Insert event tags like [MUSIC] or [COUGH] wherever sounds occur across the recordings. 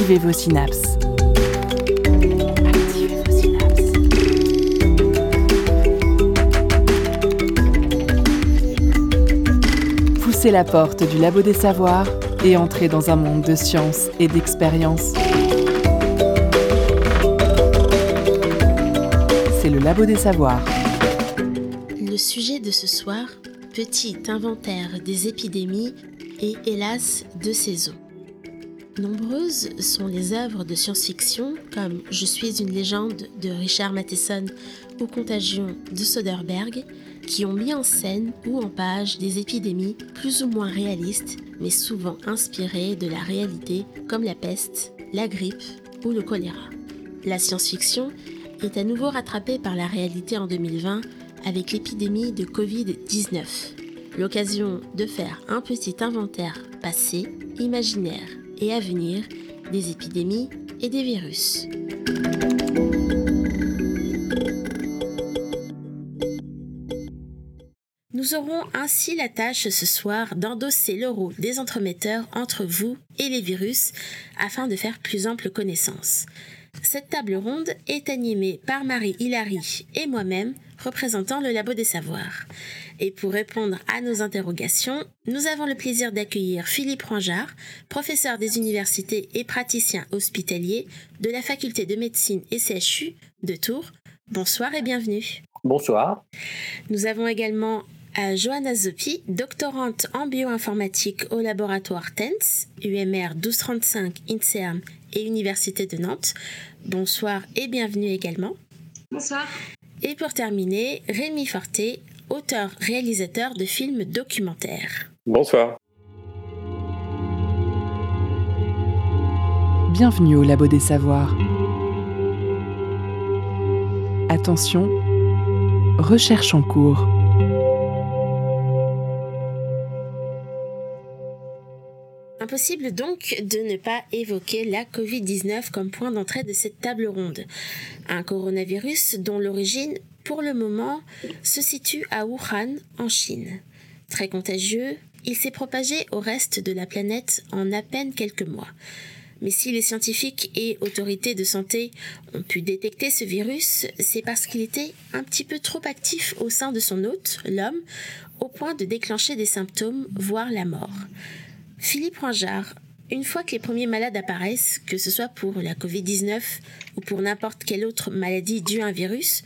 Activez vos synapses. Poussez la porte du labo des savoirs et entrez dans un monde de science et d'expérience. C'est le labo des savoirs. Le sujet de ce soir, petit inventaire des épidémies et hélas de saison. Nombreuses sont les œuvres de science-fiction comme Je suis une légende de Richard Matheson ou Contagion de Soderbergh qui ont mis en scène ou en page des épidémies plus ou moins réalistes mais souvent inspirées de la réalité comme la peste, la grippe ou le choléra. La science-fiction est à nouveau rattrapée par la réalité en 2020 avec l'épidémie de Covid-19. L'occasion de faire un petit inventaire passé, imaginaire et à venir des épidémies et des virus. Nous aurons ainsi la tâche ce soir d'endosser le rôle des entremetteurs entre vous et les virus afin de faire plus ample connaissance. Cette table ronde est animée par Marie Hilary et moi-même, représentant le Labo des Savoirs. Et pour répondre à nos interrogations, nous avons le plaisir d'accueillir Philippe Rangeard, professeur des universités et praticien hospitalier de la faculté de médecine et CHU de Tours. Bonsoir et bienvenue. Bonsoir. Nous avons également à Johanna Zopi, doctorante en bioinformatique au laboratoire TENS, UMR 1235 INSERM et Université de Nantes. Bonsoir et bienvenue également. Bonsoir. Et pour terminer, Rémi Forté, auteur-réalisateur de films documentaires. Bonsoir. Bienvenue au Labo des Savoirs. Attention, recherche en cours. Impossible donc de ne pas évoquer la Covid-19 comme point d'entrée de cette table ronde. Un coronavirus dont l'origine, pour le moment, se situe à Wuhan, en Chine. Très contagieux, il s'est propagé au reste de la planète en à peine quelques mois. Mais si les scientifiques et autorités de santé ont pu détecter ce virus, c'est parce qu'il était un petit peu trop actif au sein de son hôte, l'homme, au point de déclencher des symptômes, voire la mort. Philippe Rangeard, une fois que les premiers malades apparaissent, que ce soit pour la Covid-19 ou pour n'importe quelle autre maladie due à un virus,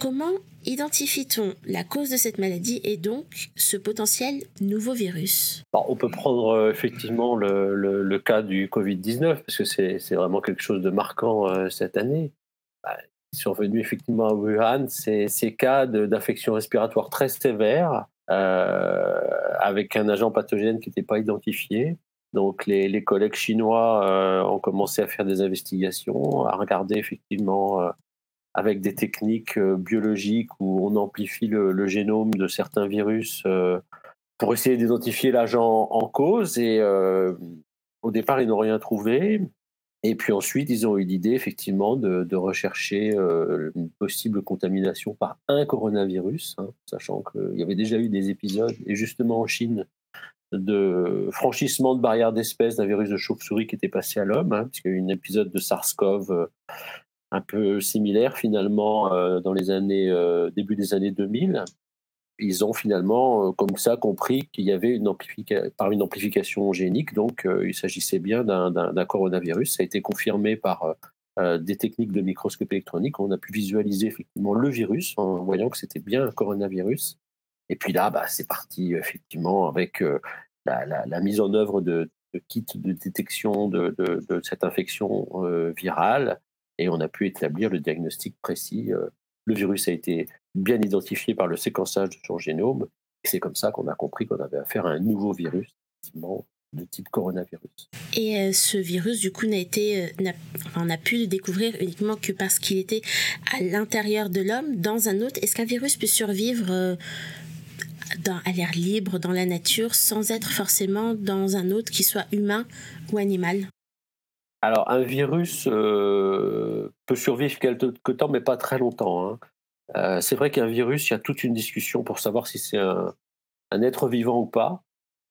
comment identifie-t-on la cause de cette maladie et donc ce potentiel nouveau virus? On peut prendre euh, effectivement le, cas du Covid-19 parce que c'est vraiment quelque chose de marquant euh, cette année. Bah, survenu effectivement à Wuhan, c'est ces cas d'infection respiratoire très sévères euh, avec un agent pathogène qui n'était pas identifié. Donc les, collègues chinois euh, ont commencé à faire des investigations, à regarder effectivement euh, avec des techniques biologiques où on amplifie le, génome de certains virus pour essayer d'identifier l'agent en cause. Et au départ, ils n'ont rien trouvé. Et puis ensuite, ils ont eu l'idée effectivement de, rechercher euh, une possible contamination par un coronavirus, hein, sachant qu'il y avait déjà eu des épisodes, et justement en Chine, de franchissement de barrières d'espèces d'un virus de chauve-souris qui était passé à l'homme, hein, puisqu'il y a eu un épisode de SARS-CoV euh, un peu similaire finalement euh, dans les années début des années 2000 ils ont finalement, euh, comme ça, compris qu'il y avait une amplification, par une amplification génique, donc euh, il s'agissait bien d'un coronavirus. Ça a été confirmé par euh, des techniques de microscopie électronique. On a pu visualiser effectivement le virus en voyant que c'était bien un coronavirus. Et puis là, bah, c'est parti effectivement avec la, mise en œuvre de, kits de détection de, cette infection virale et on a pu établir le diagnostic précis. le virus a été bien identifié par le séquençage de son génome. C'est comme ça qu'on a compris qu'on avait affaire à un nouveau virus, de type coronavirus. Et euh, ce virus, du coup, n'a été, euh, on a pu le découvrir uniquement que parce qu'il était à l'intérieur de l'homme, dans un autre. Est-ce qu'un virus peut survivre euh, à l'air libre, dans la nature, sans être forcément dans un autre qui soit humain ou animal alors, un virus peut survivre quelque temps, mais pas très longtemps. Hein. Euh, c'est vrai qu'un virus, il y a toute une discussion pour savoir si c'est un, être vivant ou pas.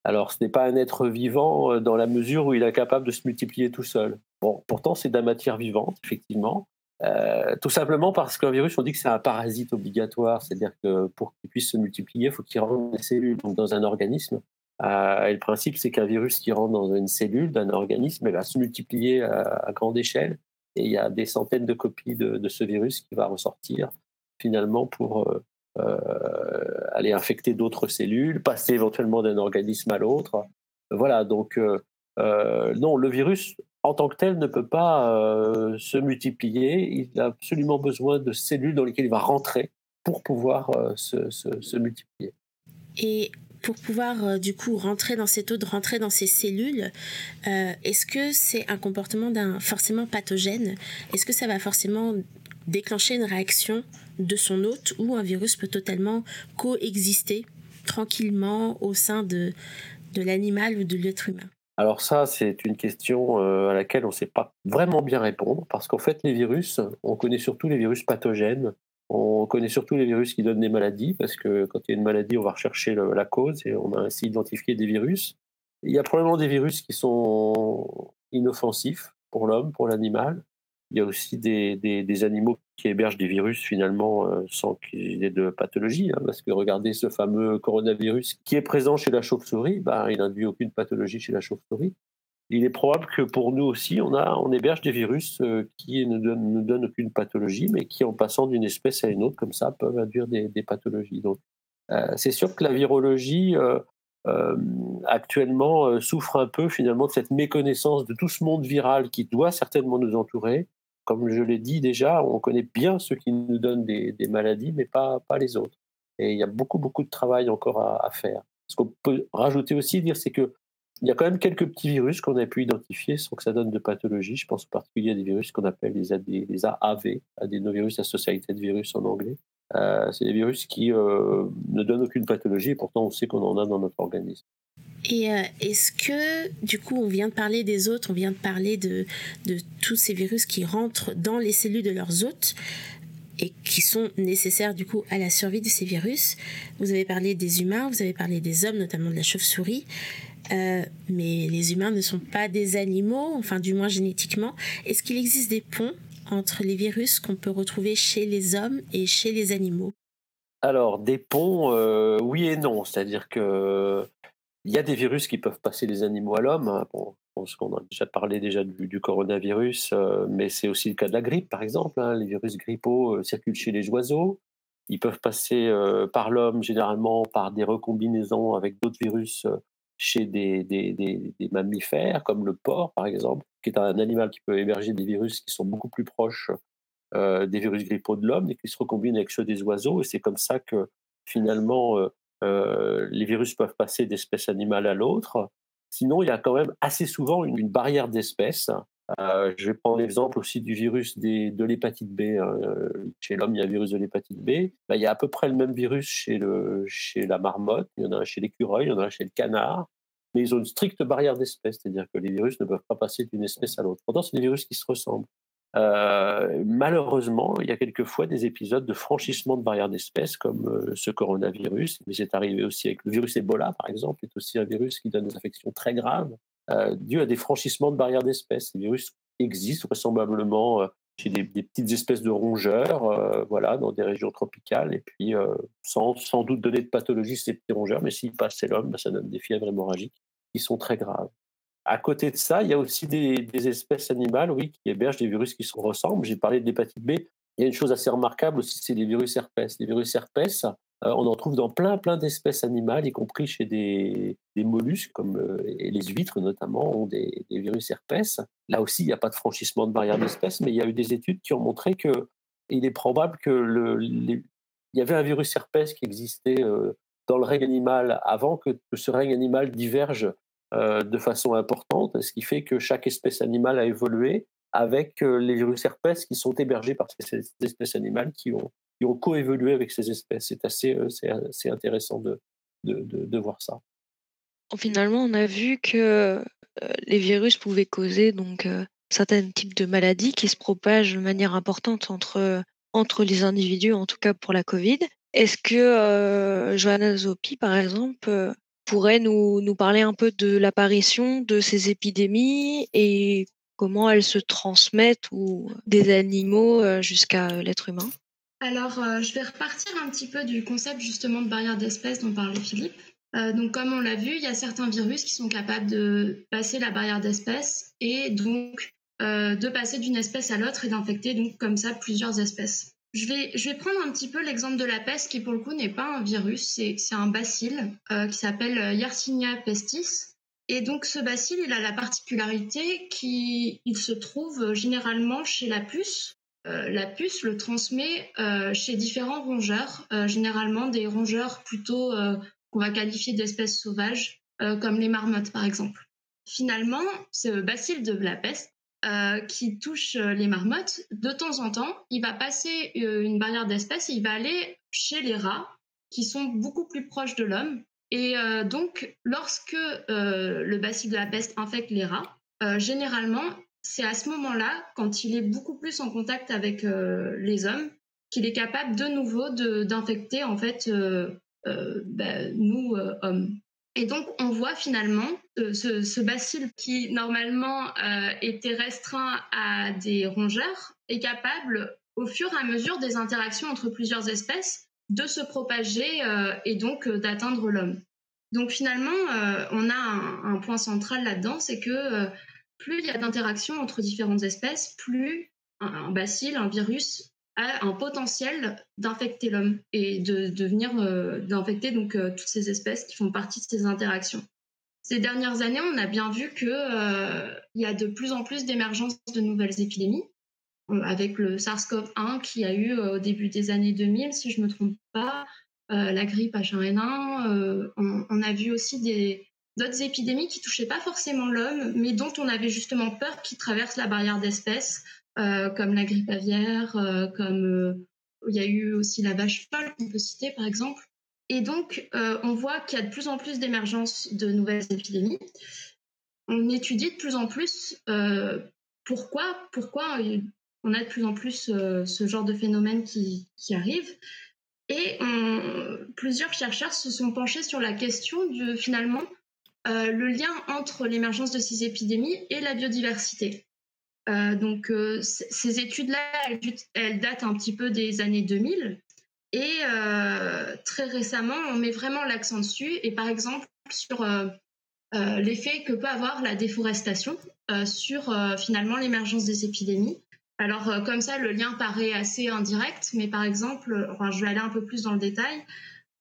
Alors, ce n'est pas un être vivant euh, dans la mesure où il est capable de se multiplier tout seul. Bon, pourtant, c'est de la matière vivante, effectivement. Euh, tout simplement parce qu'un virus, on dit que c'est un parasite obligatoire, c'est-à-dire que pour qu'il puisse se multiplier, il faut qu'il rentre des cellules donc dans un organisme. Euh, et le principe, c'est qu'un virus qui rentre dans une cellule d'un organisme il va se multiplier à, grande échelle. Et il y a des centaines de copies de, ce virus qui va ressortir finalement pour euh, aller infecter d'autres cellules, passer éventuellement d'un organisme à l'autre. Voilà, donc non, le virus en tant que tel, ne peut pas euh, se multiplier. Il a absolument besoin de cellules dans lesquelles il va rentrer pour pouvoir euh, se, multiplier. Et pour pouvoir euh, du coup rentrer dans cette hôte, rentrer dans ces cellules, est-ce que c'est un comportement d'un forcément pathogène? Est-ce que ça va forcément déclencher une réaction de son hôte ou un virus peut totalement coexister tranquillement au sein de, de l'animal ou de l'être humain? Alors ça, c'est une question euh, à laquelle on ne sait pas vraiment bien répondre, parce qu'en fait, les virus, on connaît surtout les virus pathogènes, on connaît surtout les virus qui donnent des maladies, parce que quand il y a une maladie, on va rechercher la cause et on a ainsi identifié des virus. Il y a probablement des virus qui sont inoffensifs pour l'homme, pour l'animal, il y a aussi des, des, animaux qui hébergent des virus finalement euh, sans qu'il y ait de pathologie. Hein, parce que regardez ce fameux coronavirus qui est présent chez la chauve-souris, bah, il n'induit aucune pathologie chez la chauve-souris. Il est probable que pour nous aussi, on, a, on héberge des virus euh, qui ne donnent, ne donnent, aucune pathologie, mais qui, en passant d'une espèce à une autre, comme ça, peuvent induire des, pathologies. Donc, euh, c'est sûr que la virologie, actuellement, souffre un peu finalement de cette méconnaissance de tout ce monde viral qui doit certainement nous entourer comme je l'ai dit déjà, on connaît bien ceux qui nous donnent des, maladies, mais pas, pas les autres. Et il y a beaucoup, beaucoup de travail encore à, faire. Ce qu'on peut rajouter aussi, dire, c'est qu'il y a quand même quelques petits virus qu'on a pu identifier sans que ça donne de pathologie. Je pense en particulier à des virus qu'on appelle les, AD, les AAV, Adenovirus Associated Virus en anglais. Euh, c'est des virus qui euh, ne donnent aucune pathologie et pourtant on sait qu'on en a dans notre organisme. Et euh, est-ce que, du coup, on vient de parler des hôtes, on vient de parler de, tous ces virus qui rentrent dans les cellules de leurs hôtes et qui sont nécessaires, du coup, à la survie de ces virus? Vous avez parlé des humains, vous avez parlé des hommes, notamment de la chauve-souris. Euh, mais les humains ne sont pas des animaux, enfin du moins génétiquement. Est-ce qu'il existe des ponts entre les virus qu'on peut retrouver chez les hommes et chez les animaux? Alors, des ponts, euh, oui et non. C'est-à-dire que il y a des virus qui peuvent passer des animaux à l'homme. Hein. Bon, a déjà parlé déjà du, coronavirus, euh, mais c'est aussi le cas de la grippe, par exemple. Hein. Les virus grippaux euh, circulent chez les oiseaux. Ils peuvent passer euh, par l'homme, généralement par des recombinaisons avec d'autres virus chez des, des, des, mammifères, comme le porc, par exemple, qui est un animal qui peut héberger des virus qui sont beaucoup plus proches des virus grippaux de l'homme et qui se recombinent avec ceux des oiseaux. Et c'est comme ça que finalement, euh, les virus peuvent passer d'espèce animale à l'autre. Sinon, il y a quand même assez souvent une, barrière d'espèces. Euh, je vais prendre l'exemple aussi du virus de l'hépatite B. Hein. Chez l'homme, il y a un virus de l'hépatite B. Ben, il y a à peu près le même virus chez, le, chez la marmotte, il y en a un chez l'écureuil, il y en a un chez le canard. Mais ils ont une stricte barrière d'espèces, c'est-à-dire que les virus ne peuvent pas passer d'une espèce à l'autre. Pourtant, c'est des virus qui se ressemblent. Euh, malheureusement, il y a quelquefois des épisodes de franchissement de barrières d'espèces, comme euh, ce coronavirus, mais c'est arrivé aussi avec le virus Ebola, par exemple, est aussi un virus qui donne des infections très graves, euh, à des franchissements de barrières d'espèces. Ces virus existent vraisemblablement chez des, petites espèces de rongeurs, voilà, dans des régions tropicales, et puis sans, sans doute donner de pathologie ces petits rongeurs, mais s'ils passent chez l'homme, ben, ça donne des fièvres hémorragiques qui sont très graves. À côté de ça, il y a aussi des, espèces animales, oui, qui hébergent des virus qui se ressemblent. J'ai parlé de l'hépatite B. Il y a une chose assez remarquable aussi, c'est les virus herpès. Les virus herpès, euh, on en trouve dans plein, plein d'espèces animales, y compris chez des, mollusques, comme euh, les huîtres notamment, ont des, virus herpès. Là aussi, il n'y a pas de franchissement de barrière d'espèces, mais il y a eu des études qui ont montré que il est probable que le, il y avait un virus herpès qui existait euh, dans le règne animal avant que ce règne animal diverge de façon importante, ce qui fait que chaque espèce animale a évolué avec euh, les virus herpès qui sont hébergés par ces, espèces animales qui ont, qui ont coévolué avec ces espèces. C'est assez, euh, c'est, intéressant de, de, de, voir ça. Finalement, on a vu que les virus pouvaient causer donc certains types de maladies qui se propagent de manière importante entre, entre les individus, en tout cas pour la Covid. Est-ce que Johanna Zopi, par exemple, pourrait nous, nous parler un peu de l'apparition de ces épidémies et comment elles se transmettent ou des animaux jusqu'à l'être humain? Alors, je vais repartir un petit peu du concept justement de barrière d'espèce dont parlait Philippe. donc, comme on l'a vu, il y a certains virus qui sont capables de passer la barrière d'espèce et donc de passer d'une espèce à l'autre et d'infecter donc comme ça plusieurs espèces. Je vais, prendre un petit peu l'exemple de la peste qui pour le coup n'est pas un virus, c'est un bacille qui s'appelle Yersinia pestis et donc ce bacille, il a la particularité qu'il se trouve généralement chez la puce. Euh, la puce le transmet euh, chez différents rongeurs, euh, généralement des rongeurs plutôt qu'on va qualifier d'espèces sauvages, comme les marmottes par exemple. Finalement, ce bacille de la peste qui touche les marmottes, de temps en temps, il va passer une barrière d'espèces et il va aller chez les rats, qui sont beaucoup plus proches de l'homme, et euh, donc, lorsque euh, le bacille de la peste infecte les rats, euh, généralement, c'est à ce moment-là, quand il est beaucoup plus en contact avec les hommes, qu'il est capable de nouveau d'infecter en fait bah, nous hommes. Et donc, on voit finalement ce, ce bacille qui normalement était restreint à des rongeurs est capable, au fur et à mesure des interactions entre plusieurs espèces, de se propager euh, et donc euh, d'atteindre l'homme. Donc finalement, euh, on a un, point central là-dedans, c'est que plus il y a d'interactions entre différentes espèces, plus un, bacille, un virus a un potentiel d'infecter l'homme et de, de venir d'infecter donc toutes ces espèces qui font partie de ces interactions. Ces dernières années, on a bien vu qu'il y a de plus en plus d'émergence de nouvelles épidémies avec le SARS-CoV-1 qui a eu euh, au début des années 2000, si je ne me trompe pas, euh, la grippe H1N1. Euh, on, a vu aussi des, d'autres épidémies qui touchaient pas forcément l'homme, mais dont on avait justement peur qu'ils traversent la barrière d'espèces, comme la grippe aviaire, comme il y a eu aussi la vache folle qu'on peut citer par exemple. Et donc, on voit qu'il y a de plus en plus d'émergence de nouvelles épidémies. On étudie de plus en plus pourquoi, pourquoi on a de plus en plus euh, ce genre de phénomène qui, arrive. Et plusieurs chercheurs se sont penchés sur la question de finalement euh, le lien entre l'émergence de ces épidémies et la biodiversité. Euh, donc ces études-là, elles, datent un petit peu des années 2000. Et très récemment, on met vraiment l'accent dessus. Et par exemple, sur l'effet que peut avoir la déforestation sur finalement l'émergence des épidémies. Alors, euh, comme ça, le lien paraît assez indirect, mais par exemple, je vais aller un peu plus dans le détail.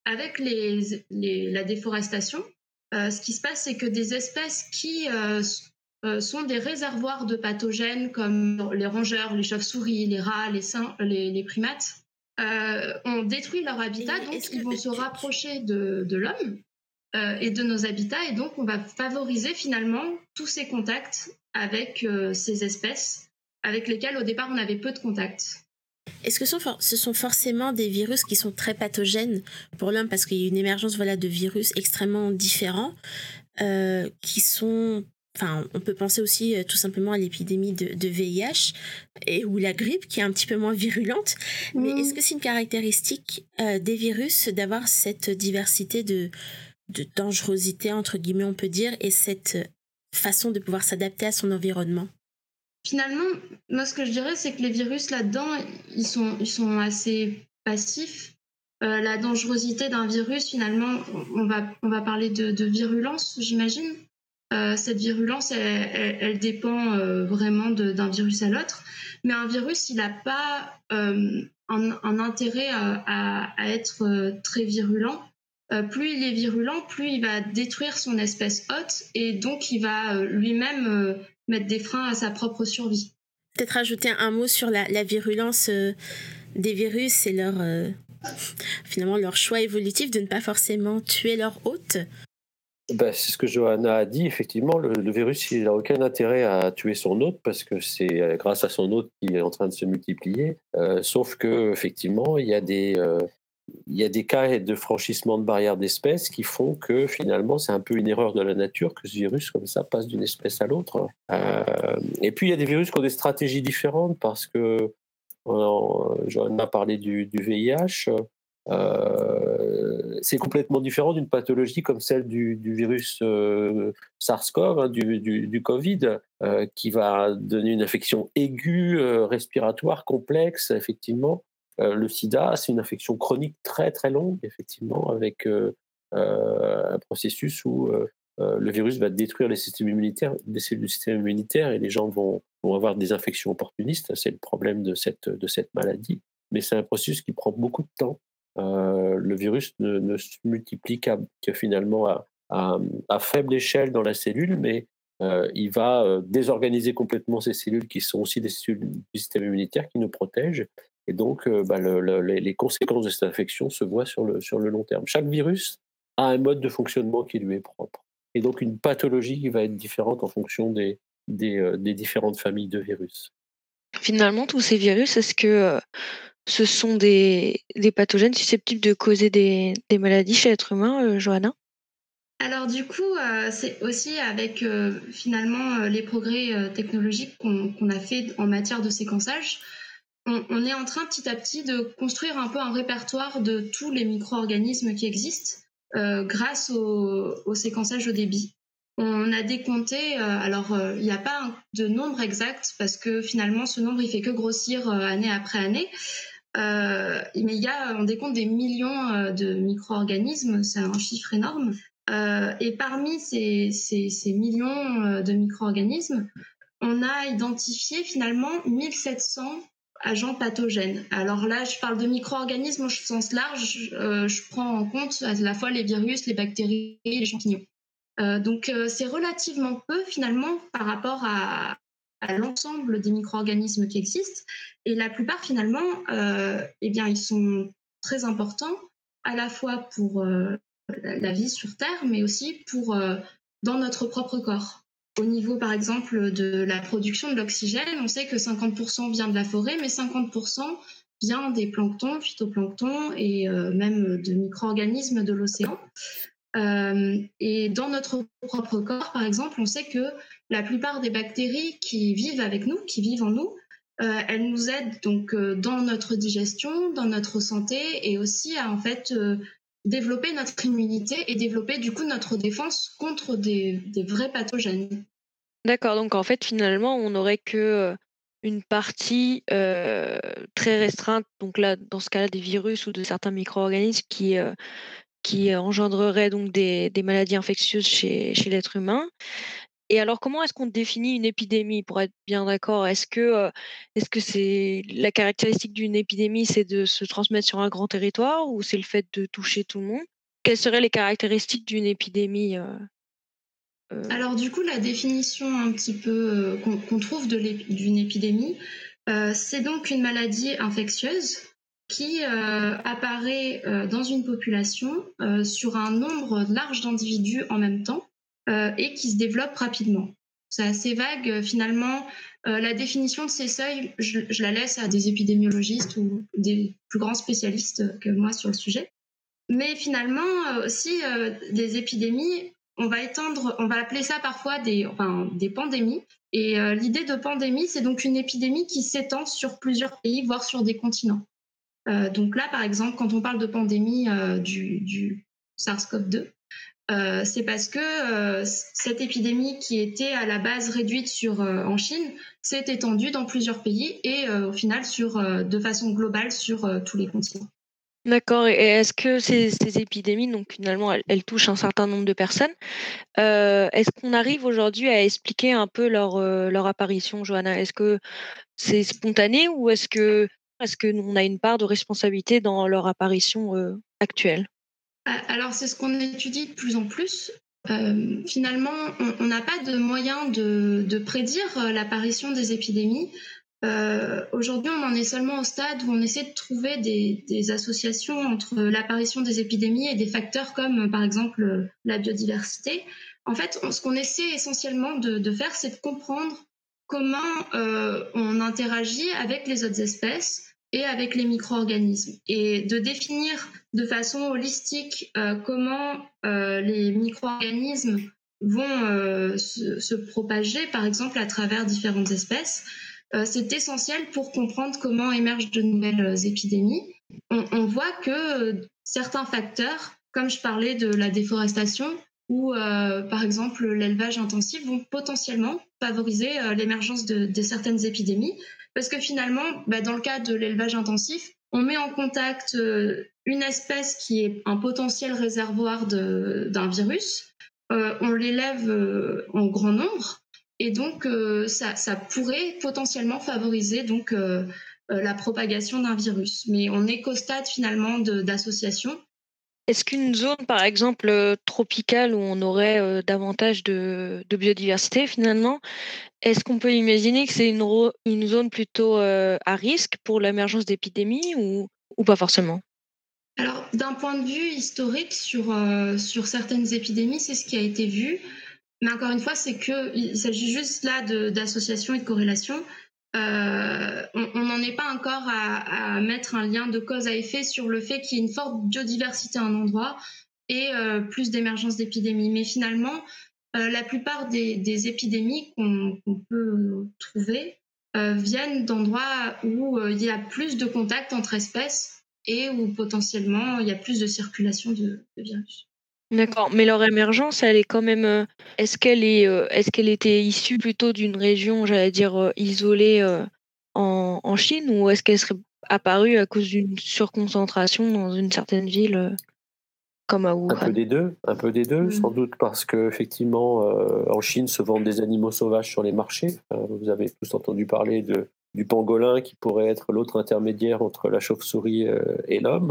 Avec la déforestation, euh, ce qui se passe, c'est que des espèces qui euh, sont des réservoirs de pathogènes comme les rongeurs, les chauves-souris, les rats, les, les, primates, ont détruit leur habitat, donc ils vont se rapprocher de, de l'homme et de nos habitats, et donc on va favoriser finalement tous ces contacts avec ces espèces avec lesquels au départ on avait peu de contacts. Est-ce que ce sont forcément des virus qui sont très pathogènes pour l'homme parce qu'il y a une émergence voilà, de virus extrêmement différents euh, qui sont Enfin, on peut penser aussi euh, tout simplement à l'épidémie de, VIH et ou la grippe qui est un petit peu moins virulente. Mais est-ce que c'est une caractéristique euh, des virus d'avoir cette diversité de, de dangerosité entre guillemets on peut dire et cette façon de pouvoir s'adapter à son environnement? Finalement, moi, ce que je dirais, c'est que les virus là-dedans, ils sont, ils sont assez passifs. Euh, la dangerosité d'un virus, finalement, on va, on va parler de, virulence, j'imagine. Euh, cette virulence, elle, dépend euh, vraiment d'un virus à l'autre. Mais un virus, il n'a pas un, intérêt à, être très virulent. plus il est virulent, plus il va détruire son espèce hôte et donc il va lui-même mettre des freins à sa propre survie. Peut-être ajouter un mot sur la, virulence euh, des virus et leur euh, finalement leur choix évolutif de ne pas forcément tuer leur hôte. Ben, c'est ce que Johanna a dit. Effectivement, le, virus, il n'a aucun intérêt à tuer son hôte parce que c'est euh, grâce à son hôte qu'il est en train de se multiplier. sauf que, effectivement, il y a des, il y a des cas de franchissement de barrières d'espèces qui font que finalement c'est un peu une erreur de la nature que ce virus comme ça passe d'une espèce à l'autre. Euh, et puis il y a des virus qui ont des stratégies différentes parce que j'en ai parlé du, VIH. C'est complètement différent d'une pathologie comme celle du, virus SARS-CoV, hein, du, Covid, qui va donner une infection aiguë, respiratoire, complexe, effectivement. le sida, c'est une infection chronique très très longue, effectivement, avec un processus où le virus va détruire les systèmes immunitaires, des cellules du système immunitaire et les gens vont, avoir des infections opportunistes. C'est le problème de cette maladie. Mais c'est un processus qui prend beaucoup de temps. Le virus ne, se multiplie qu'à, finalement à, faible échelle dans la cellule, mais il va désorganiser complètement ces cellules qui sont aussi des cellules du système immunitaire qui nous protègent. Et donc, bah, les conséquences de cette infection se voient sur le, long terme. Chaque virus a un mode de fonctionnement qui lui est propre. Et donc une pathologie qui va être différente en fonction des, des, euh, différentes familles de virus. Finalement, tous ces virus, est-ce que euh, ce sont des, des, pathogènes susceptibles de causer des, des maladies chez l'être humain, euh, Johanna? Alors du coup, c'est aussi avec finalement les progrès technologiques qu'on a fait en matière de séquençage, on, est en train petit à petit de construire un peu un répertoire de tous les micro-organismes qui existent euh, grâce au, séquençage au débit. On a décompté, euh, alors euh, il n'y a pas de nombre exact parce que finalement ce nombre il fait que grossir année après année. Mais il y a, on décompte des millions de micro-organismes, c'est un chiffre énorme. et parmi ces, millions de micro-organismes, on a identifié finalement 1700 agents pathogènes. Alors là, je parle de micro-organismes au sens large. Euh, je prends en compte à la fois les virus, les bactéries les champignons. Euh, donc euh, c'est relativement peu finalement par rapport à, l'ensemble des micro-organismes qui existent. Et la plupart finalement, eh bien, ils sont très importants à la fois pour la vie sur Terre, mais aussi pour dans notre propre corps. Au niveau, par exemple, de la production de l'oxygène, on sait que 50% vient de la forêt, mais 50% vient des planctons, phytoplanctons et euh, même de micro-organismes de l'océan. Euh, et dans notre propre corps, par exemple, on sait que la plupart des bactéries qui vivent avec nous, qui vivent en nous, euh, elles nous aident donc dans notre digestion, dans notre santé et aussi à en fait développer notre immunité et développer du coup notre défense contre des, vrais pathogènes. D'accord, donc en fait finalement on n'aurait que euh, une partie euh, très restreinte, donc là dans ce cas-là des virus ou de certains micro-organismes qui, euh, qui engendreraient donc des, maladies infectieuses chez, l'être humain. Et alors, comment est-ce qu'on définit une épidémie? Pour être bien d'accord Est-ce que euh, la caractéristique d'une épidémie, c'est de se transmettre sur un grand territoire ou c'est le fait de toucher tout le monde? Quelles seraient les caractéristiques d'une épidémie euh, euh? Alors du coup, la définition un petit peu qu'on trouve d'une épidémie, c'est donc une maladie infectieuse qui apparaît dans une population sur un nombre large d'individus en même temps euh, et qui se développe rapidement. C'est assez vague euh, finalement. Euh, la définition de ces seuils, je, la laisse à des épidémiologistes ou des plus grands spécialistes que moi sur le sujet. Mais finalement, aussi, des épidémies, on va étendre, on va appeler ça parfois des, enfin, des pandémies. Et l'idée de pandémie, c'est donc une épidémie qui s'étend sur plusieurs pays, voire sur des continents. Donc là, par exemple, quand on parle de pandémie du, du SARS-CoV-2, euh, c'est parce que euh, cette épidémie qui était à la base réduite sur, euh, en Chine s'est étendue dans plusieurs pays et au final sur, de façon globale sur tous les continents. D'accord. Et est-ce que ces, épidémies, donc finalement, elles, touchent un certain nombre de personnes Est-ce qu'on arrive aujourd'hui à expliquer un peu leur apparition, Johanna? Est-ce que c'est spontané ou est-ce que est-ce que on a une part de responsabilité dans leur apparition actuelle? Alors, c'est ce qu'on étudie de plus en plus. Euh, finalement, on n'a pas de moyen de, prédire euh, l'apparition des épidémies. Euh, aujourd'hui, on en est seulement au stade où on essaie de trouver des, associations entre l'apparition des épidémies et des facteurs comme, par exemple, la biodiversité. En fait, ce qu'on essaie essentiellement de, faire, c'est de comprendre comment on interagit avec les autres espèces, et avec les micro-organismes et de définir de façon holistique euh, comment euh, les micro-organismes vont euh, se, propager, par exemple, à travers différentes espèces. c'est essentiel pour comprendre comment émergent de nouvelles épidémies on, voit que certains facteurs, comme je parlais de la déforestation ou par exemple l'élevage intensif, vont potentiellement favoriser l'émergence de, certaines épidémies. Parce que finalement, bah, dans le cas de l'élevage intensif, on met en contact une espèce qui est un potentiel réservoir d'un virus, on l'élève en grand nombre, et donc ça, ça, pourrait potentiellement favoriser donc euh, la propagation d'un virus. Mais on est qu'au stade finalement d'association. Est-ce qu'une zone, par exemple, euh, tropicale où on aurait euh, davantage de, biodiversité finalement, est-ce qu'on peut imaginer que c'est une, zone plutôt à risque pour l'émergence d'épidémies ou, ou pas forcément? Alors, d'un point de vue historique sur, sur certaines épidémies, c'est ce qui a été vu. Mais encore une fois, c'est qu'il s'agit juste là d'association et de corrélation. Euh, on n'en est pas encore à, mettre un lien de cause à effet sur le fait qu'il y ait une forte biodiversité à un endroit et euh, plus d'émergence d'épidémies. Mais finalement, euh, la plupart des, épidémies qu'on peut trouver viennent d'endroits où il y a plus de contact entre espèces et où potentiellement il y a plus de circulation de virus. D'accord, mais leur émergence, elle est quand même, euh, est-ce qu'elle est, euh, est-ce qu'elle était issue plutôt d'une région, j'allais dire, euh, isolée, en en Chine ou est-ce qu'elle serait apparue à cause d'une surconcentration dans une certaine ville, comme à Un peu des deux, un peu des deux, sans mmh. doute parce qu'effectivement, en Chine se vendent des animaux sauvages sur les marchés. vous avez tous entendu parler de du pangolin qui pourrait être l'autre intermédiaire entre la chauve-souris, et l'homme.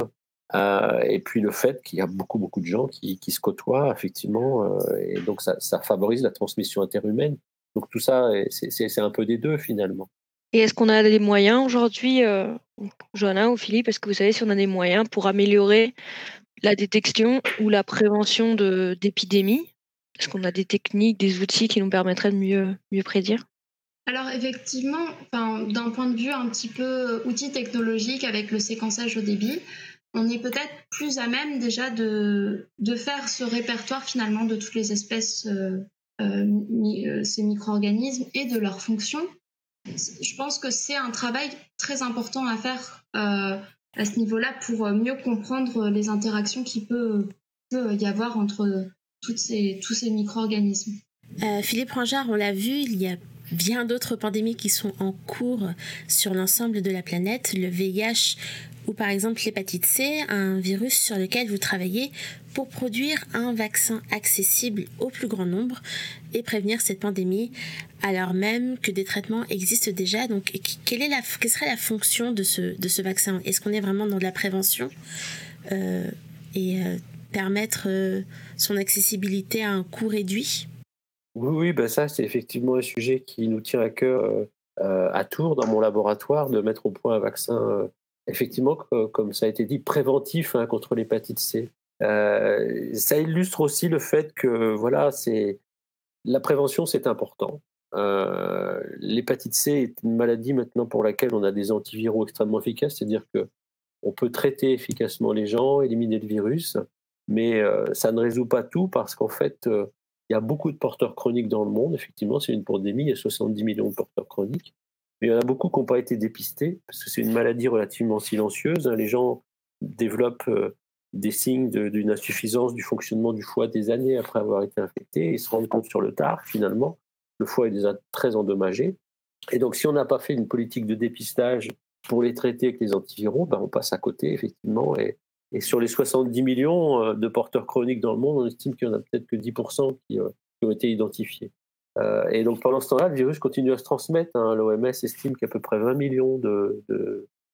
Euh, et puis le fait qu'il y a beaucoup, beaucoup de gens qui, qui se côtoient, effectivement, euh, et donc ça, ça, favorise la transmission interhumaine. Donc tout ça, c'est un peu des deux finalement. Et est-ce qu'on a des moyens aujourd'hui, euh, Johanna ou Philippe, est-ce que vous savez si on a des moyens pour améliorer la détection ou la prévention d'épidémies? Est-ce qu'on a des techniques, des outils qui nous permettraient de mieux, mieux prédire? Alors effectivement, d'un point de vue un petit peu outil technologique avec le séquençage au débit, on est peut-être plus à même déjà de, de, faire ce répertoire finalement de toutes les espèces, euh, euh, euh, ces micro-organismes et de leurs fonctions. Je pense que c'est un travail très important à faire à ce niveau-là pour mieux comprendre les interactions qui peut, peut y avoir entre toutes ces, tous ces micro-organismes. Philippe Rangard, on l'a vu, il y a bien d'autres pandémies qui sont en cours sur l'ensemble de la planète. Le VIH ou par exemple l'hépatite C, un virus sur lequel vous travaillez pour produire un vaccin accessible au plus grand nombre et prévenir cette pandémie alors même que des traitements existent déjà. Donc quelle, est la, quelle serait la fonction de ce, de ce vaccin? Est-ce qu'on est vraiment dans de la prévention euh, et euh, permettre euh, son accessibilité à un coût réduit? Oui, oui ben ça, c'est effectivement un sujet qui nous tient à cœur à Tours, dans mon laboratoire, de mettre au point un vaccin effectivement, comme ça a été dit, préventif hein, contre l'hépatite C. Euh, ça illustre aussi le fait que voilà, c'est la prévention, c'est important. Euh, l'hépatite C est une maladie maintenant pour laquelle on a des antiviraux extrêmement efficaces, c'est-à-dire que on peut traiter efficacement les gens, éliminer le virus, mais euh, ça ne résout pas tout parce qu'en fait, il y a beaucoup de porteurs chroniques dans le monde. Effectivement, c'est une pandémie, il y a 70 millions de porteurs chroniques. Il y en a beaucoup qui n'ont pas été dépistés, parce que c'est une maladie relativement silencieuse. Hein. Les gens développent euh, des signes d'une insuffisance du fonctionnement du foie des années après avoir été infectés et se rendent compte sur le tard, finalement, le foie est déjà très endommagé. Et donc, si on n'a pas fait une politique de dépistage pour les traiter avec les antiviraux, ben on passe à côté, effectivement. Et, sur les 70 millions euh, de porteurs chroniques dans le monde, on estime qu'il y en a peut-être que 10% qui, euh, qui ont été identifiés. Euh, et donc pendant ce temps-là, le virus continue à se transmettre. Hein. L'OMS estime qu'à peu près 20 millions de,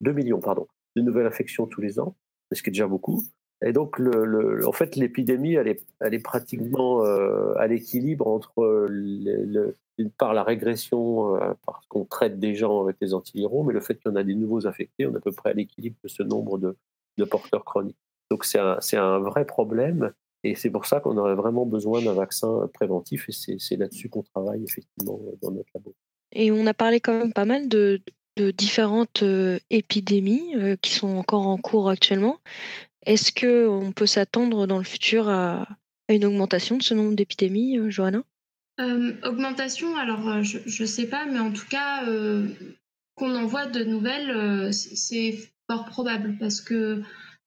2 millions pardon, de nouvelles infections tous les ans, ce qui est déjà beaucoup. Et donc, le, en fait, l'épidémie, elle est, pratiquement euh, à l'équilibre entre, d'une part, la régression, euh, parce qu'on traite des gens avec les antiviraux, mais le fait en a des nouveaux infectés, on est à peu près à l'équilibre de ce nombre de, porteurs chroniques. Donc, c'est un, vrai problème. Et c'est pour ça qu'on aurait vraiment besoin d'un vaccin préventif et c'est là-dessus qu'on travaille effectivement dans notre labo. Et on a parlé quand même pas mal de, différentes euh, épidémies euh, qui sont encore en cours actuellement. Est-ce qu'on peut s'attendre dans le futur à, une augmentation de ce nombre d'épidémies, euh, Johanna? Augmentation, alors je ne sais pas, mais en tout cas, qu'on envoie de nouvelles, c'est fort probable parce que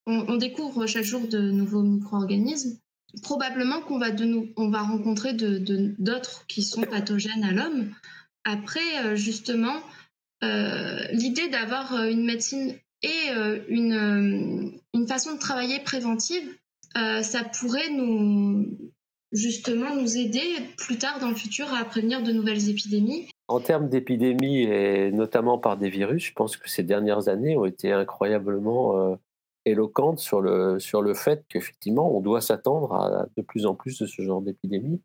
on, découvre chaque jour de nouveaux micro-organismes. Probablement qu'on va, rencontrer d'autres qui sont pathogènes à l'homme. Après, justement, l'idée d'avoir une médecine et une, une façon de travailler préventive, ça pourrait nous, justement nous aider plus tard dans le futur à prévenir de nouvelles épidémies. En termes d'épidémies, et notamment par des virus, je pense que ces dernières années ont été incroyablement euh, éloquentes sur le, sur le fait qu'effectivement, on doit s'attendre à de plus en plus de ce genre d'épidémies.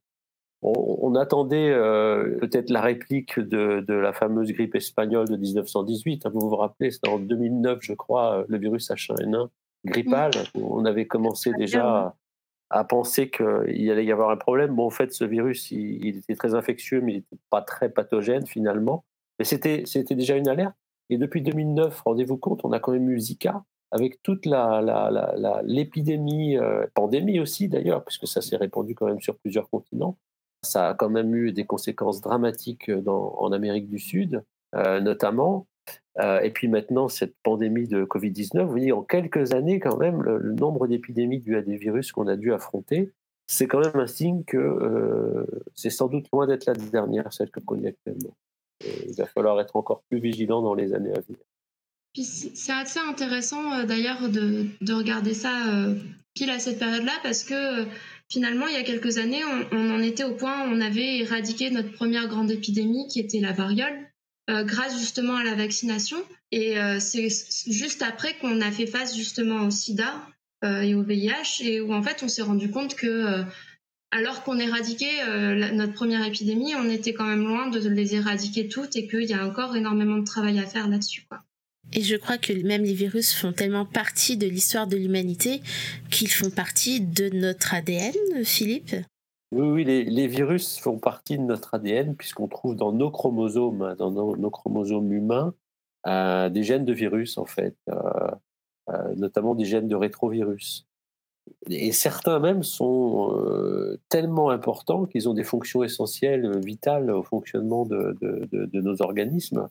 On, attendait euh, peut-être la réplique de, de, la fameuse grippe espagnole de 1918. Vous vous rappelez, c'était en 2009, je crois, le virus H1N1 grippal. On avait commencé déjà à penser qu'il allait y avoir un problème. Bon, en fait, ce virus, il, était très infectieux, mais il n'était pas très pathogène finalement. Mais c'était, c'était déjà une alerte. Et depuis 2009, rendez-vous compte, on a quand même eu Zika, avec toute l'épidémie, euh, pandémie aussi d'ailleurs, puisque ça s'est répandu quand même sur plusieurs continents. Ça a quand même eu des conséquences dramatiques dans, en Amérique du Sud, euh, notamment. Euh, et puis maintenant, cette pandémie de Covid-19, vous voyez, en quelques années, quand même, le, nombre d'épidémies dues à des virus qu'on a dû affronter, c'est quand même un signe que euh, c'est sans doute loin d'être la dernière, celle que connaît actuellement. il va falloir être encore plus vigilant dans les années à venir. C'est assez intéressant euh, d'ailleurs de, de, regarder ça pile à cette période-là parce que finalement, il y a quelques années, on, en était au point où on avait éradiqué notre première grande épidémie qui était la variole. Euh, grâce justement à la vaccination. Et euh, c'est juste après qu'on a fait face justement au sida euh, et au VIH et où en fait on s'est rendu compte que alors qu'on éradiquait notre première épidémie, on était quand même loin de les éradiquer toutes et qu'il y a encore énormément de travail à faire là-dessus. Et je crois que même les virus font tellement partie de l'histoire de l'humanité qu'ils font partie de notre ADN, Philippe? Oui, les, virus font partie de notre ADN puisqu'on trouve dans nos chromosomes, dans nos, chromosomes humains, euh, des gènes de virus en fait, euh, euh, notamment des gènes de rétrovirus. Et certains même sont tellement importants qu'ils ont des fonctions essentielles, vitales au fonctionnement de, nos organismes.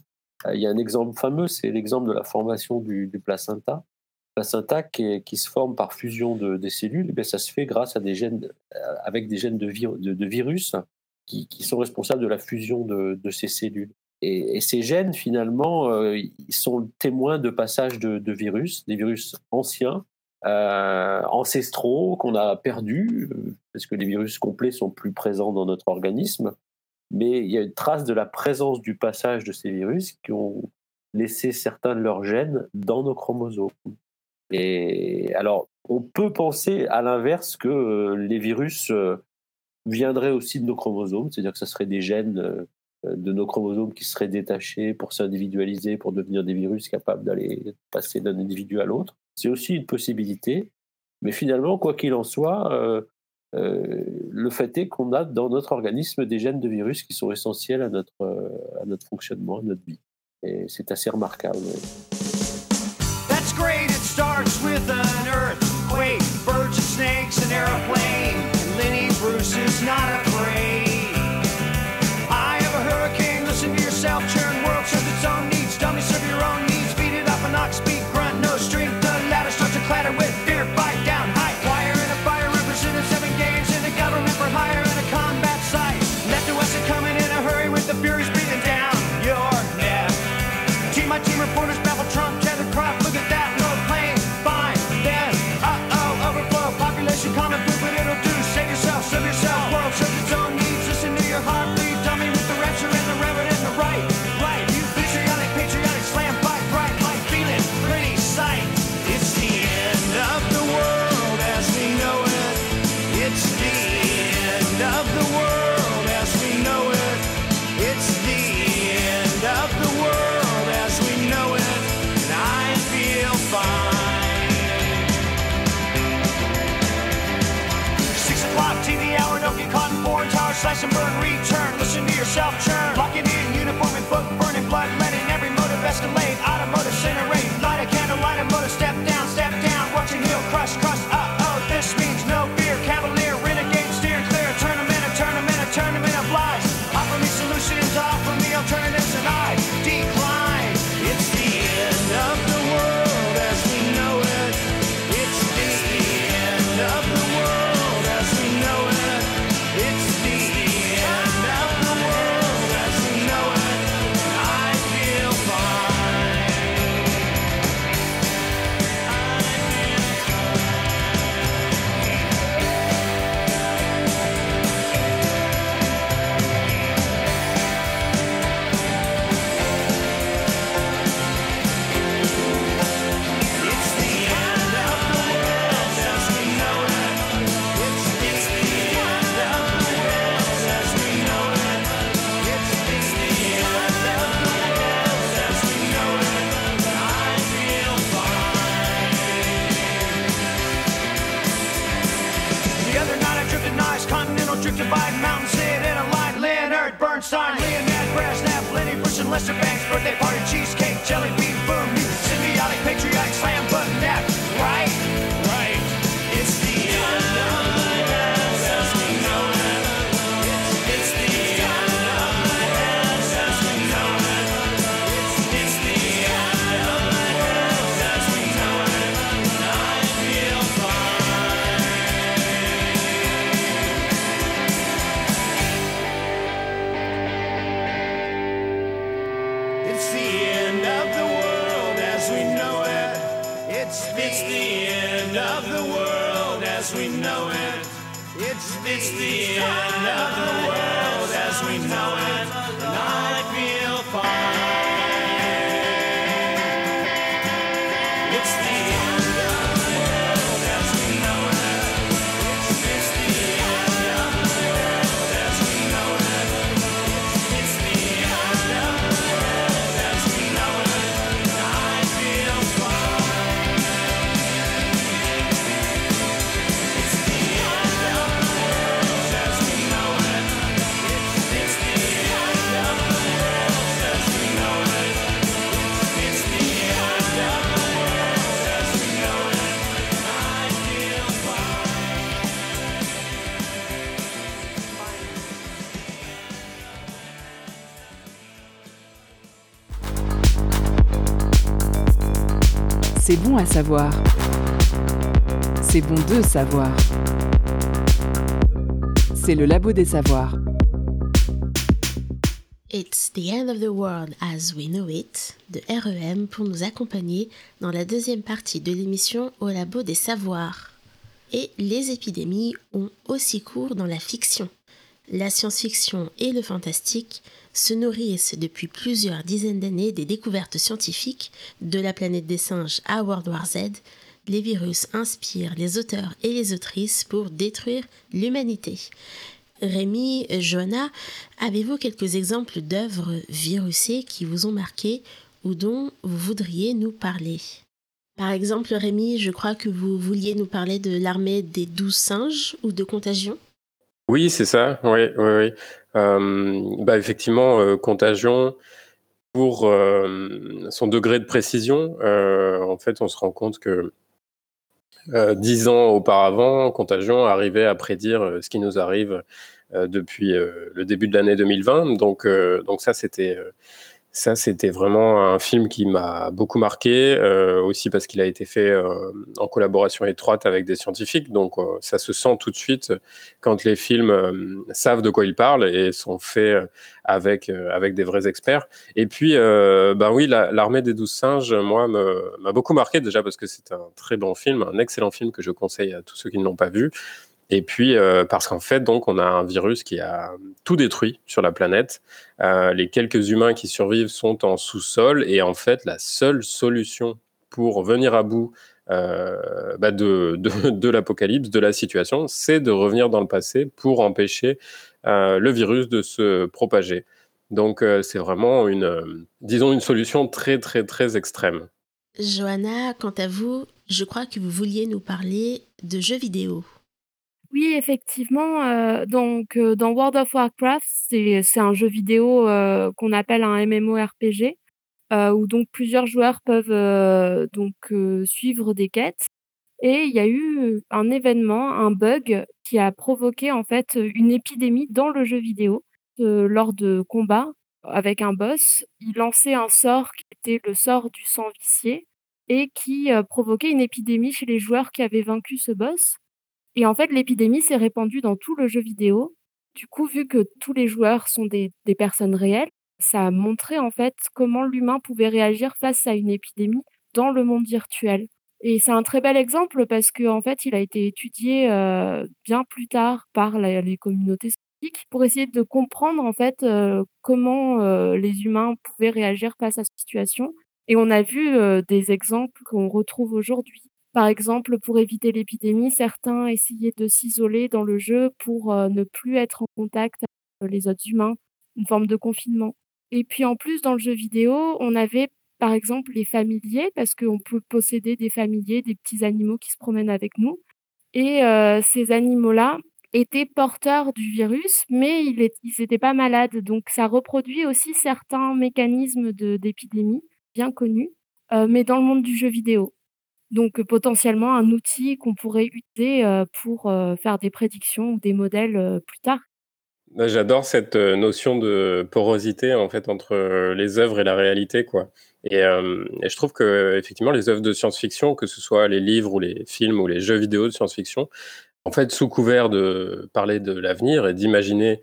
Il y a un exemple fameux, c'est l'exemple de la formation du placenta placenta qui, se forme par fusion de, des cellules, eh ça se fait grâce à des gènes, euh, avec des gènes de, virus qui, sont responsables de la fusion de, ces cellules. Et, ces gènes, finalement, euh, sont témoins de passage de, virus, des virus anciens, euh, ancestraux qu'on a perdus, parce que les virus complets sont plus présents dans notre organisme. Mais il y a une trace de la présence du passage de ces virus qui ont laissé certains de leurs gènes dans nos chromosomes. Et alors, on peut penser à l'inverse que euh, les virus euh, viendraient aussi de nos chromosomes, c'est-à-dire que ce serait des gènes euh, de nos chromosomes qui seraient détachés pour s'individualiser, pour devenir des virus capables d'aller passer d'un individu à l'autre. C'est aussi une possibilité. Mais finalement, quoi qu'il en soit, le fait est qu'on a dans notre organisme des gènes de virus qui sont essentiels à notre, à notre fonctionnement, à notre vie. Et c'est assez remarquable. yourself trying C'est bon à savoir. C'est bon de savoir. C'est le labo des savoirs. It's the end of the world as we know it de REM pour nous accompagner dans la deuxième partie de l'émission Au labo des savoirs. Et les épidémies ont aussi cours dans la fiction. La science-fiction et le fantastique se nourrissent depuis plusieurs dizaines d'années des découvertes scientifiques, de la planète des singes à World War Z. Les virus inspirent les auteurs et les autrices pour détruire l'humanité. Rémi, Johanna, avez-vous quelques exemples d'œuvres virusées qui vous ont marqué ou dont vous voudriez nous parler? Par exemple, Rémi, je crois que vous vouliez nous parler de l'armée des douze singes ou de Contagion? Oui, c'est ça. Oui, oui, oui. Bah, effectivement, euh, Contagion, pour son degré de précision, euh, en fait, on se rend compte que euh, dix ans auparavant, Contagion arrivait à prédire ce qui nous arrive depuis le début de l'année 2020. Donc, donc ça, c'était ça, c'était vraiment un film qui m'a beaucoup marqué, euh, aussi parce qu'il a été fait euh, en collaboration étroite avec des scientifiques. Donc, euh, ça se sent tout de suite quand les films savent de quoi ils parlent et sont faits avec, avec des vrais experts. Et puis, ben oui, la- l'armée des douze singes, moi, m'a beaucoup marqué déjà parce que c'est un très bon film, un excellent film que je conseille à tous ceux qui ne l'ont pas vu. Et puis, euh, parce qu'en fait, donc, on a un virus qui a tout détruit sur la planète. Euh, les quelques humains qui survivent sont en sous-sol. Et en fait, la seule solution pour venir à bout euh, bah, de, de, de l'apocalypse, de la situation, c'est de revenir dans le passé pour empêcher le virus de se propager. Donc, c'est vraiment une, disons, une solution très, très, très extrême. Johanna, quant à vous, je crois que vous vouliez nous parler de jeux vidéo. Oui, effectivement, heu, donc heu, dans World of Warcraft, c'est un jeu vidéo, heu, qu'on appelle un MMORPG, où plusieurs joueurs peuvent, donc suivre des quêtes et il y a eu un événement, un bug qui a provoqué en fait, une épidémie dans le jeu vidéo, lors de combats avec un boss. Il lançait un sort qui était le sort du sang vicié et qui, provoquait une épidémie chez les joueurs qui avaient vaincu ce boss et en fait, l'épidémie s'est répandue dans tout le jeu vidéo. Du coup, vu que tous les joueurs sont des personnes réelles, ça a montré en fait comment l'humain pouvait réagir face à une épidémie dans le monde virtuel et c'est un très bel exemple parce qu'en fait, il a été étudié, heu, bien plus tard par les communautés scientifiques pour essayer de comprendre en fait, heu, comment, heu, les humains pouvaient réagir face à cette situation et on a vu, des exemples qu'on retrouve aujourd'hui. Par exemple, pour éviter l'épidémie, certains essayaient de s'isoler dans le jeu pour, heu, ne plus être en contact avec les autres humains, une forme de confinement et puis en plus dans le jeu vidéo, on avait par exemple les familiers parce qu'on peut posséder des familiers, des petits animaux qui se promènent avec nous et heu, ces animaux-là, étaient porteurs du virus, mais ils n'étaient pas malades. Donc ça reproduit aussi certains mécanismes d'épidémie bien connus, mais dans le monde du jeu vidéo. Donc, heu, potentiellement un outil qu'on pourrait utiliser, heu, pour, heu, faire des prédictions des modèles, plus tard. Bah, j'adore cette, notion de porosité, en fait, entre, les œuvres et la réalité, quoi et et je trouve qu'effectivement, les œuvres de science-fiction, que ce soit les livres ou les films ou les jeux vidéo de science-fiction, en fait, sous couvert de parler de l'avenir et d'imaginer,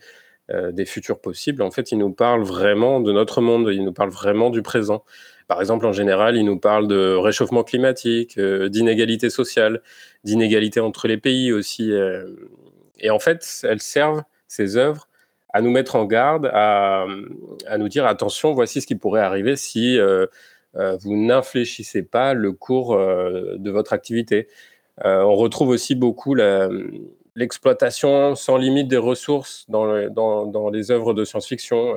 des futurs possibles, en fait, ils nous parlent vraiment de notre monde, ils nous parlent vraiment du présent. Par exemple, en général, ils nous parlent de réchauffement climatique, heu, d'inégalités sociales, d'inégalités entre les pays aussi, hem et en fait, elles servent, ces œuvres, à nous mettre en garde, à, nous dire: «Attention, voici ce qui pourrait arriver si, heu heu, vous n'infléchissez pas le cours, de votre activité». On retrouve aussi beaucoup l'exploitation sans limite des ressources dans le dans dans les œuvres de science-fiction,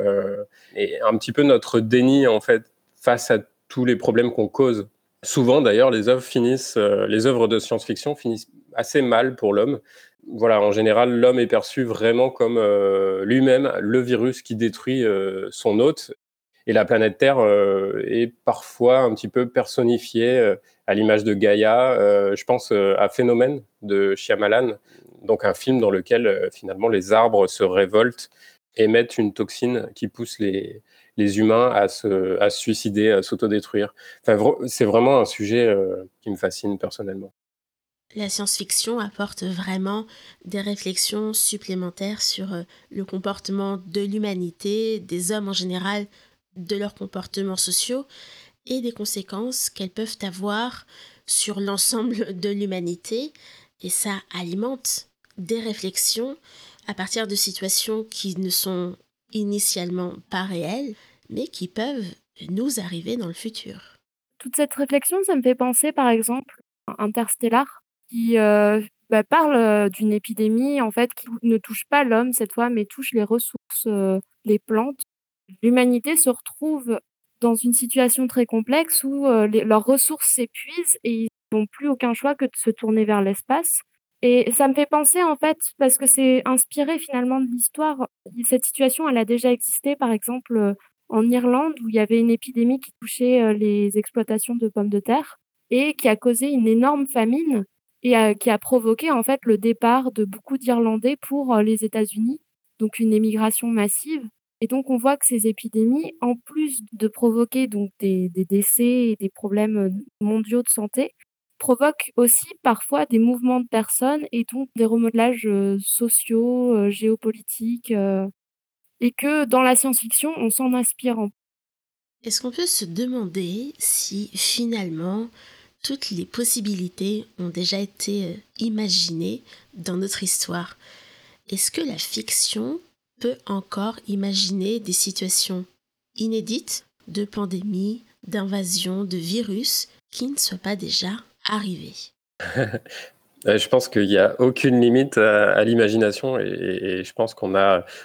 et un petit peu notre déni, en fait, face à tous les problèmes qu'on cause. Souvent d'ailleurs, les œuvres finissent, heu, les de science-fiction finissent assez mal pour l'homme. Voilà, en général, l'homme est perçu vraiment comme, heu, lui-même le virus qui détruit, heu, son hôte et la planète Terre, est parfois un petit peu personnifiée, à l'image de Gaïa. Je pense, à Phénomène de Shyamalan, donc un film dans lequel, finalement les arbres se révoltent, émettent une toxine qui pousse les les humains à se suicider, à s'autodétruire. Enfin c'est vraiment un sujet, heu, qui me fascine personnellement. La science-fiction apporte vraiment des réflexions supplémentaires sur, heu, le comportement de l'humanité, des hommes en général, de leurs comportements sociaux et des conséquences qu'elles peuvent avoir sur l'ensemble de l'humanité et ça alimente des réflexions à partir de situations qui ne sont initialement pas réelles, mais qui peuvent nous arriver dans le futur. Toute cette réflexion, ça me fait penser, par exemple, à Interstellar qui, heu, bah, parle, heu, d'une épidémie, en fait, qui ne touche pas l'homme cette fois, mais touche les ressources, heu, les plantes. L'humanité se retrouve dans une situation très complexe où, les leurs ressources s'épuisent et ils n'ont plus aucun choix que de se tourner vers l'espace et ça me fait penser, en fait, parce que c'est inspiré finalement de l'histoire. Cette situation, elle a déjà existé, par exemple, heu, en Irlande où il y avait une épidémie qui touchait, heu, les exploitations de pommes de terre et qui a causé une énorme famine et qui a provoqué, en fait, le départ de beaucoup d'Irlandais pour, heu, les États-Unis, donc une émigration massive et donc on voit que ces épidémies, en plus de provoquer donc des des décès et des problèmes, mondiaux de santé, provoquent aussi parfois des mouvements de personnes et donc des remodelages, heu, sociaux, heu, géopolitiques, heu et que dans la science-fiction, on s'en inspire Est-ce qu'on peut se demander si finalement toutes les possibilités ont déjà été, imaginées dans notre histoire? Est-ce que la fiction peut encore imaginer des situations inédites de pandémie, d'invasion, de virus qui ne soient pas déjà arrivées? [LAUGHS] Heu, je pense qu'il y a aucune limite à l'imagination et je pense qu'on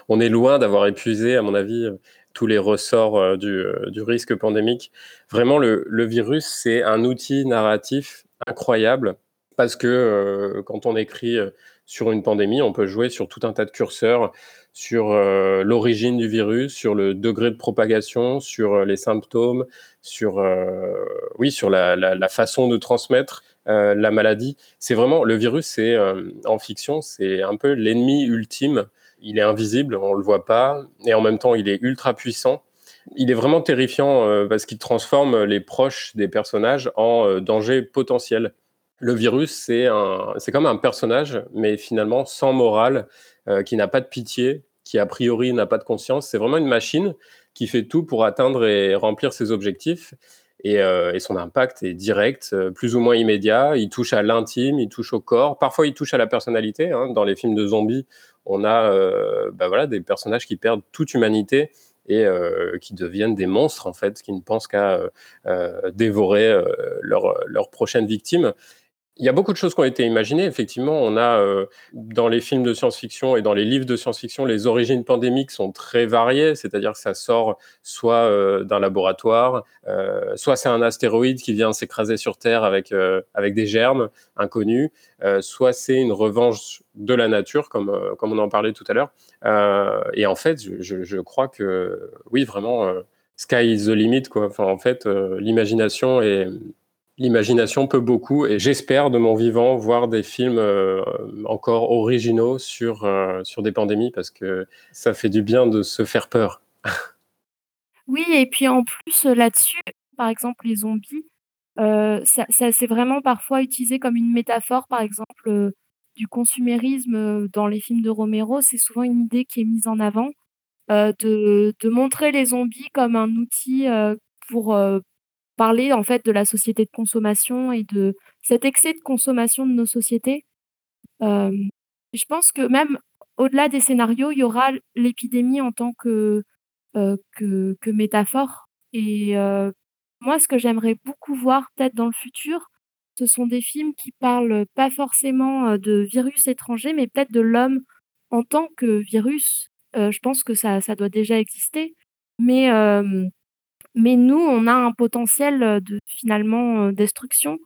on est loin d'avoir épuisé, à mon avis, tous les ressorts, heu, du, heu, du risque pandémique. Vraiment le virus, c'est un outil narratif incroyable parce que, quand on écrit, sur une pandémie, on peut jouer sur tout un tas de curseurs, sur, heu, l'origine du virus, sur le degré de propagation, sur, heu, les symptômes, sur, heu, oui, sur la façon de transmettre, la maladie. C'est vraiment le virus, c'est, en fiction, c'est un peu l'ennemi ultime. Il est invisible, on le voit pas et en même temps, il est ultra puissant. Il est vraiment terrifiant, parce qu'il transforme les proches des personnages en, danger potentiel. Le virus, c'est comme un personnage, mais finalement sans morale, heu, qui n'a pas de pitié, qui a priori n'a pas de conscience. C'est vraiment une machine qui fait tout pour atteindre et remplir ses objectifs et et son impact est direct, heu, plus ou moins immédiat. Il touche à l'intime, il touche au corps, parfois il touche à la personnalité, hein. Dans les films de zombies, on a, bah, voilà, des personnages qui perdent toute humanité et qui deviennent des monstres, en fait, qui ne pensent qu'à, dévorer, leur prochaine victime Il y a beaucoup de choses qui ont été imaginées. Effectivement, on a euh, dans les films de science-fiction et dans les livres de science-fiction, les origines pandémiques sont très variées, c'est-à-dire que ça sort soit euh, d'un laboratoire, euh, soit c'est un astéroïde qui vient s'écraser sur Terre avec, euh, avec des germes inconnus, euh, soit c'est une revanche de la nature, comme, comme on en parlait tout à l'heure. Et en fait, je, je- crois que oui, vraiment, sky is the limit. Quoi. En fait, l'imagination est L'imagination peut beaucoup et j'espère de mon vivant voir des films euh, encore originaux sur, euh, sur des pandémies parce que ça fait du bien de se faire peur. [LAUGHS] Oui et puis en plus, heu, là-dessus, par exemple les zombies, ça ça c'est vraiment parfois utilisé comme une métaphore, par exemple, du consumérisme, dans les films de Romero. C'est souvent une idée qui est mise en avant, de de montrer les zombies comme un outil, pour, parler en fait de la société de consommation et de cet excès de consommation de nos sociétés. Je pense que même au-delà des scénarios, il y aura l'épidémie en tant que, que métaphore et moi ce que j'aimerais beaucoup voir peut-être dans le futur, ce sont des films qui parlent pas forcément, de virus étrangers, mais peut-être de l'homme en tant que virus. Je pense que ça ça doit déjà exister, mais mais nous, on a un potentiel, heu, de finalement, heu, destruction,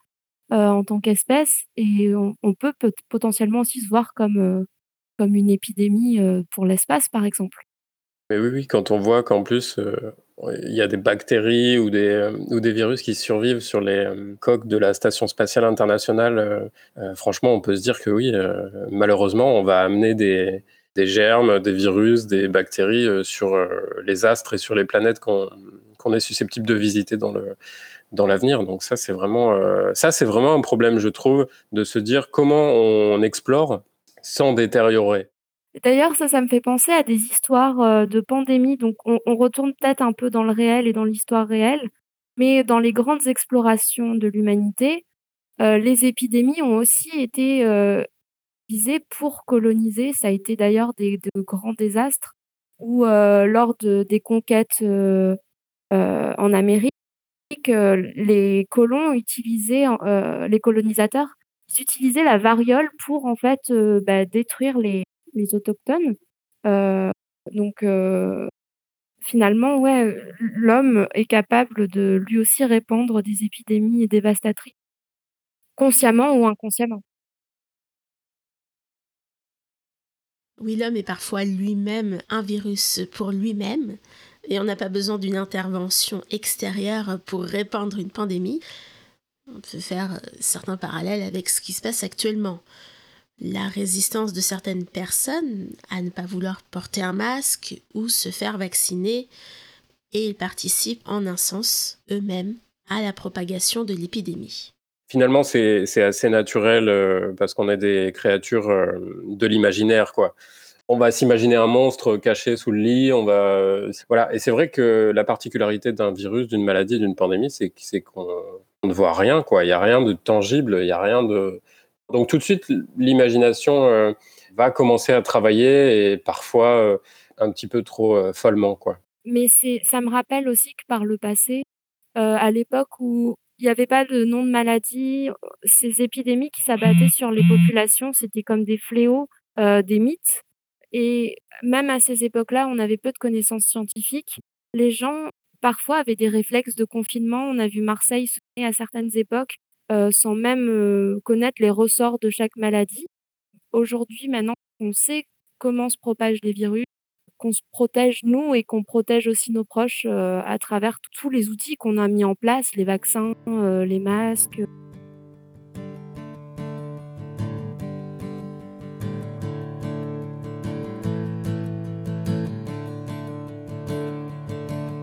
heu, en tant qu'espèce et on peut potentiellement aussi se voir comme, comme une épidémie, pour l'espace, par exemple. Mais oui, oui, quand on voit qu'en plus, il y a des bactéries ou des, ou des virus qui survivent sur les, coques de la station spatiale internationale, franchement, on peut se dire que oui, heu, malheureusement, on va amener des des germes, des virus, des bactéries, heu, sur, heu, les astres et sur les planètes qu'on est susceptible de visiter dans le dans l'avenir. Donc ça, c'est vraiment, heu, ça, c'est vraiment un problème, je trouve, de se dire comment on explore sans détériorer. D'ailleurs, ça, ça me fait penser à des histoires, de pandémie, donc on retourne peut-être un peu dans le réel et dans l'histoire réelle, mais dans les grandes explorations de l'humanité, les épidémies ont aussi été, pour coloniser. Ça a été d'ailleurs des de grands désastres où, heu, lors de des conquêtes, heu heu, en Amérique, les colons utilisaient les colonisateurs, ils utilisaient la variole pour en fait, bah, détruire les les autochtones. Donc finalement, ouais, l'homme est capable de lui aussi répandre des épidémies dévastatrices. Consciemment ou inconsciemment. Oui, l'homme est parfois lui-même un virus pour lui-même et on n'a pas besoin d'une intervention extérieure pour répandre une pandémie. On peut faire certains parallèles avec ce qui se passe actuellement. La résistance de certaines personnes à ne pas vouloir porter un masque ou se faire vacciner et ils participent en un sens eux-mêmes à la propagation de l'épidémie. Finalement, c'est assez naturel, heu, parce qu'on est des créatures, heu, de l'imaginaire, quoi. On va s'imaginer un monstre caché sous le lit, on va, heu, voilà et c'est vrai que la particularité d'un virus, d'une maladie, d'une pandémie, c'est qu'on on ne voit rien, quoi. Il y a rien de tangible, il y a rien de donc tout de suite, l'imagination, va commencer à travailler et parfois, un petit peu trop, follement, quoi. Mais ça me rappelle aussi que par le passé, à l'époque où il y avait pas de nom de maladie, ces épidémies qui s'abattaient sur les populations, c'était comme des fléaux, heu, des mythes et même à ces époques-là, on avait peu de connaissances scientifiques. Les gens, parfois, avaient des réflexes de confinement. On a vu Marseille sonner à certaines époques, heu, sans même, heu, connaître les ressorts de chaque maladie. Aujourd'hui, maintenant qu'on sait comment se propagent les virus, qu'on se protège nous et qu'on protège aussi nos proches, heu, à travers tous les outils qu'on a mis en place, les vaccins, heu, les masques.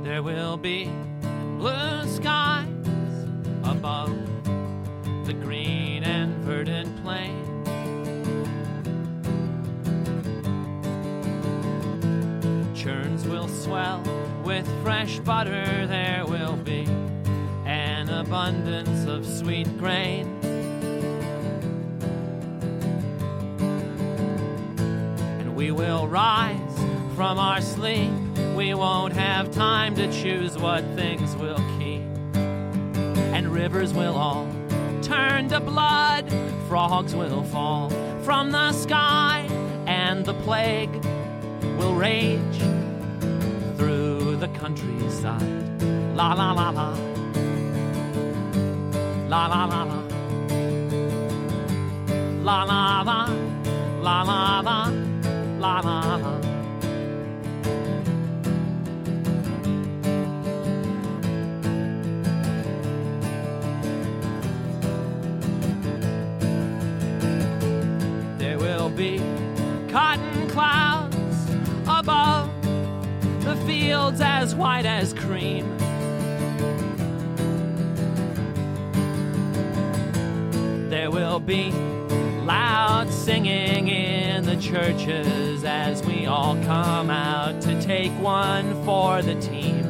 There will be blue skies above the green and verdant plain. Churns will swell with fresh butter, there will be an abundance of sweet grain. And we will rise from our sleep. We won't have time to choose what things we'll keep. And rivers will all turn to blood. Frogs will fall from the sky, and the plague will rage through the countryside. La la la la. La la la la. La la la. La la la. La la la. There will be cotton clouds fields as white as cream. There will be loud singing in the churches as we all come out to take one for the team.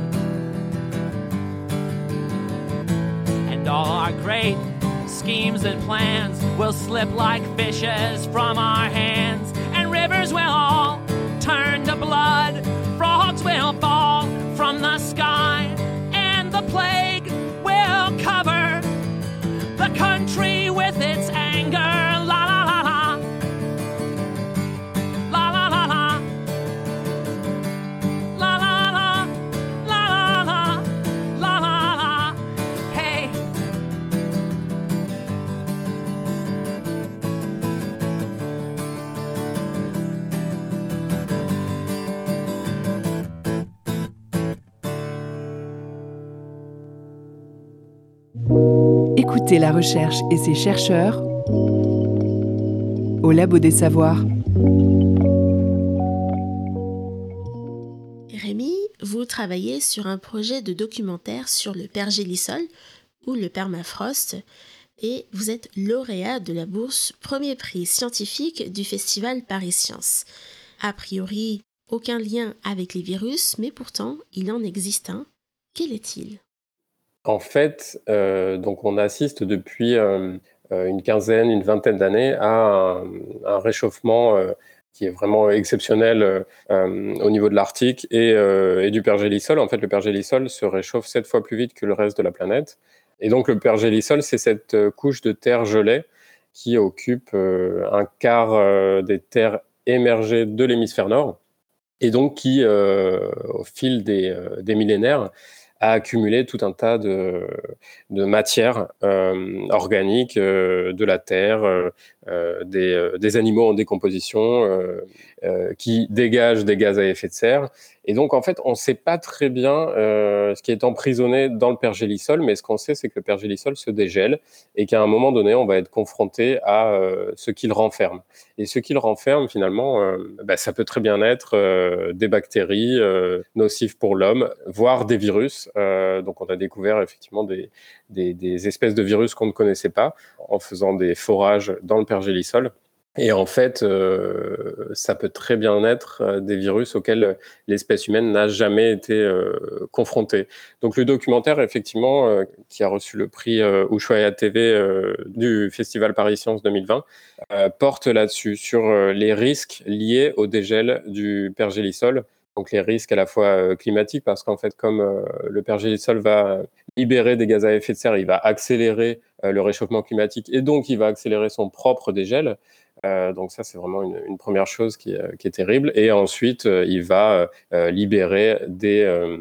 And all our great schemes and plans will slip like fishes from our hands, and rivers will all turn to blood. Frogs will fall from the sky, and the plague will cover the country Écoutez la recherche et ses chercheurs au Labo des Savoirs. Rémi, vous travaillez sur un projet de documentaire sur le pergélisol ou le permafrost et vous êtes lauréat de la bourse premier prix scientifique du festival Paris Science. A priori, aucun lien avec les virus, mais pourtant, il en existe un. Quel est-il? En fait, euh, donc on assiste depuis euh, euh, une quinzaine, une vingtaine d'années à un, réchauffement qui est vraiment exceptionnel au niveau de l'Arctique et, du pergélisol. En fait, le pergélisol se réchauffe sept fois plus vite que le reste de la planète. Et donc, le pergélisol, c'est cette couche de terre gelée qui occupe un quart des terres émergées de l'hémisphère nord et donc qui, au fil des millénaires, a accumulé tout un tas de, de matières euh, organiques euh, de la terre, euh, euh, des, animaux en décomposition euh, qui dégagent des gaz à effet de serre. Et donc, en fait, on ne sait pas très bien ce qui est emprisonné dans le pergélisol, mais ce qu'on sait, c'est que le pergélisol se dégèle et qu'à un moment donné, on va être confronté à ce qu'il renferme. Et ce qu'il renferme, finalement, bah, ça peut très bien être des bactéries nocives pour l'homme, voire des virus. Donc, on a découvert effectivement des, des, des espèces de virus qu'on ne connaissait pas en faisant des forages dans le pergélisol. Et en fait, euh, ça peut très bien être euh, des virus auxquels l'espèce humaine n'a jamais été euh, confrontée. Donc le documentaire, effectivement, qui a reçu le prix Ushuaïa TV du Festival Paris Science 2020, euh, porte là-dessus, sur les risques liés au dégel du pergélisol. Donc les risques à la fois climatiques, parce qu'en fait, comme le pergélisol va libérer des gaz à effet de serre, il va accélérer le réchauffement climatique et donc il va accélérer son propre dégel. Euh, donc ça, c'est vraiment une, première chose qui, est- qui est terrible. Et ensuite, euh, il va euh, libérer des, euh,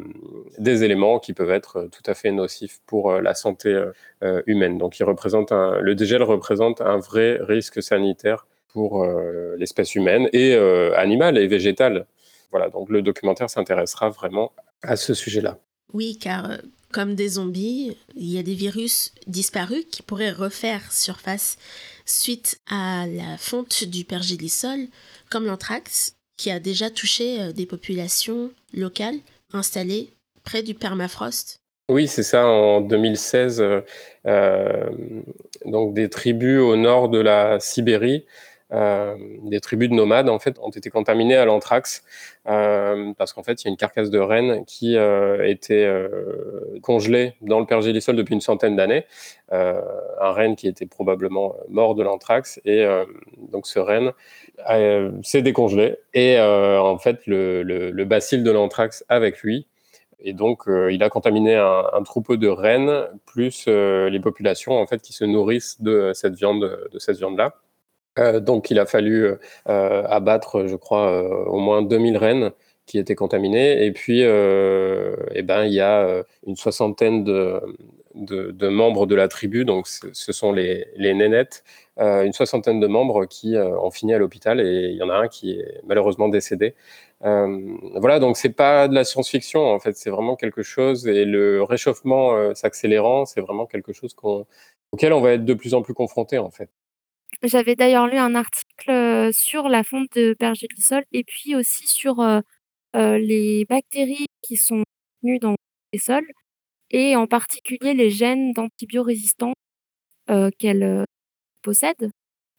éléments qui peuvent être euh, tout à fait nocifs pour euh, la santé euh, euh, humaine. Donc il représente le dégel représente un vrai risque sanitaire pour euh, l'espèce humaine et euh, animale et végétale. Voilà, donc le documentaire s'intéressera vraiment à ce sujet-là. Oui, car euh, comme des zombies, il y a des virus disparus qui pourraient refaire surface suite à la fonte du pergélisol, comme l'anthrax, qui a déjà touché euh, des populations locales installées près du permafrost. Oui, c'est ça. En 2016, euh, euh, donc des tribus au nord de la Sibérie, euh, des tribus de nomades, en fait, ont été contaminées à l'anthrax euh, parce qu'en fait, il y a une carcasse de renne qui euh, était congelée dans le pergélisol depuis une centaine d'années. Un renne qui était probablement mort de l'anthrax et donc ce renne s'est décongelé et en fait le, le, le bacille de l'anthrax avec lui et donc, il a contaminé un, troupeau de rennes, plus les populations en fait qui se nourrissent de cette viande, de cette viande-là. Euh, donc, il a fallu euh, abattre, je crois, euh, au moins 2000 rennes qui étaient contaminées. Et puis, euh, eh ben, il y a euh, une soixantaine de, de, de membres de la tribu, donc ce sont les, les nénettes, euh, une soixantaine de membres qui euh, ont fini à l'hôpital et il y en a un qui est malheureusement décédé. Euh, voilà, donc c'est pas de la science-fiction en fait, c'est vraiment quelque chose et le réchauffement euh, s'accélérant, c'est vraiment quelque chose auquel on va être de plus en plus confronté en fait. J'avais d'ailleurs lu un article sur la fonte de pergélisol et puis aussi sur les bactéries qui sont contenues dans les sols et en particulier les gènes d'antibiorésistance qu'elles possèdent.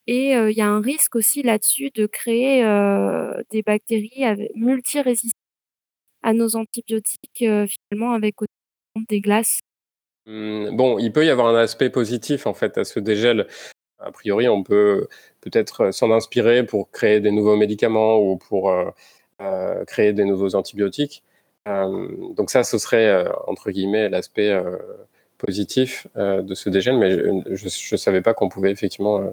Et il y a un risque aussi là-dessus de créer des bactéries multirésistantes à nos antibiotiques finalement avec des glaces. Hum, Bon, il peut y avoir un aspect positif en fait à ce dégel. A priori, on peut peut-être s'en inspirer pour créer des nouveaux médicaments ou pour euh, euh, créer des nouveaux antibiotiques. Euh, donc ça, ce serait euh, entre guillemets l'aspect euh, positif euh, de ce dégel, mais je ne savais pas qu'on pouvait effectivement euh,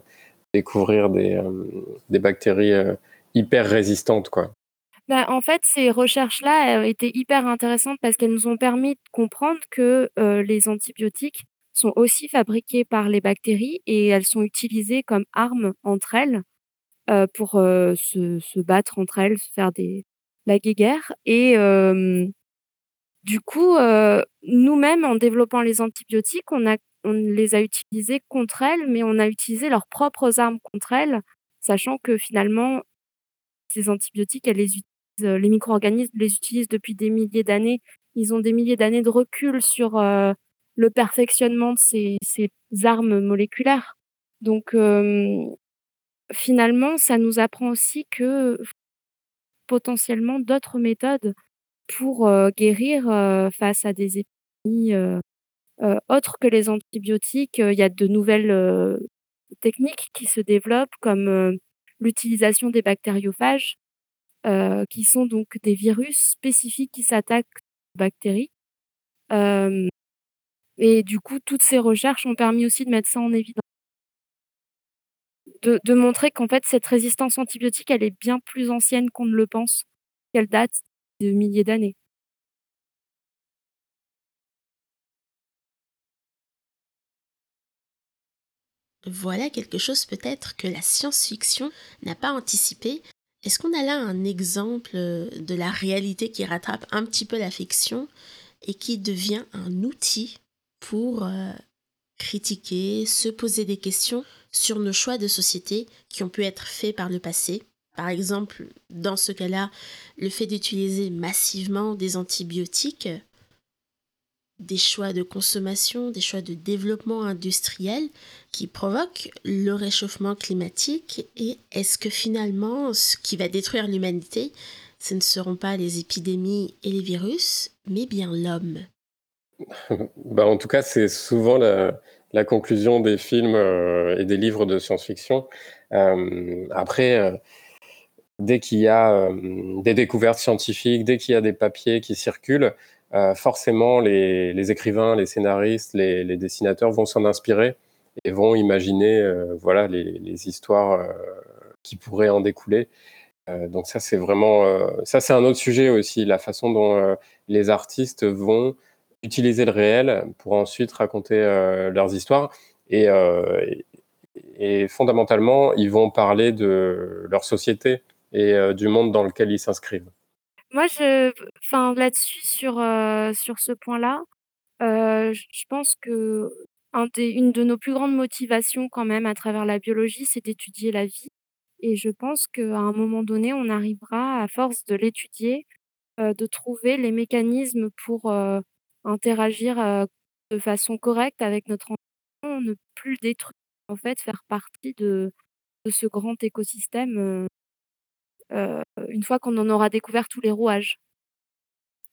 découvrir des, euh, des bactéries euh, hyper résistantes, quoi. Bah, en fait, ces recherches-là euh, étaient hyper intéressantes parce qu'elles nous ont permis de comprendre que euh, les antibiotiques sont aussi fabriqués par les bactéries et elles sont utilisées comme armes entre elles euh, pour euh, se, se battre entre elles, faire des la guéguerre. Et du coup, euh, nous-mêmes, en développant les antibiotiques, on a on les a utilisés contre elles, mais on a utilisé leurs propres armes contre elles, sachant que finalement, ces antibiotiques, les utilisent, les micro-organismes les utilisent depuis des milliers d'années. Ils ont des milliers d'années de recul sur le perfectionnement de ces, armes moléculaires. Donc, finalement, ça nous apprend aussi que potentiellement d'autres méthodes pour guérir face à des épidémies autres que les antibiotiques. Il y a de nouvelles techniques qui se développent, comme l'utilisation des bactériophages, qui sont donc des virus spécifiques qui s'attaquent aux bactéries. Et du coup, toutes ces recherches ont permis aussi de mettre ça en évidence. De, montrer qu'en fait, cette résistance antibiotique, elle est bien plus ancienne qu'on ne le pense, qu'elle date de milliers d'années. Voilà quelque chose peut-être que la science-fiction n'a pas anticipé. Est-ce qu'on a là un exemple euh, de la réalité qui rattrape un petit peu la fiction et qui devient un outil pour euh, critiquer, se poser des questions sur nos choix de société qui ont pu être faits par le passé. Par exemple, dans ce cas-là, le fait d'utiliser massivement des antibiotiques des choix de consommation, des choix de développement industriel qui provoquent le réchauffement climatique. Et est-ce que finalement ce qui va détruire l'humanité, ce ne seront pas les épidémies et les virus, mais bien l'homme? Bah, en tout cas, c'est souvent la, conclusion des films euh, et des livres de science-fiction. Euh, après, euh, dès qu'il y a des découvertes scientifiques, dès qu'il y a des papiers qui circulent, forcément, les, écrivains, les scénaristes, les, dessinateurs vont s'en inspirer et vont imaginer voilà, les, histoires qui pourraient en découler. Donc ça, c'est vraiment... ça, c'est un autre sujet aussi, la façon dont les artistes vont utiliser le réel pour ensuite raconter euh, leurs histoires. Et, euh, et, fondamentalement, ils vont parler de leur société et euh, du monde dans lequel ils s'inscrivent. Moi, je, enfin, là-dessus, sur, sur ce point-là, je pense que une de nos plus grandes motivations quand même à travers la biologie, c'est d'étudier la vie. Et je pense qu'à un moment donné, on arrivera, à force de l'étudier, de trouver les mécanismes pour interagir de façon correcte avec notre environnement, ne plus détruire, en fait, faire partie de, ce grand écosystème une fois qu'on en aura découvert tous les rouages.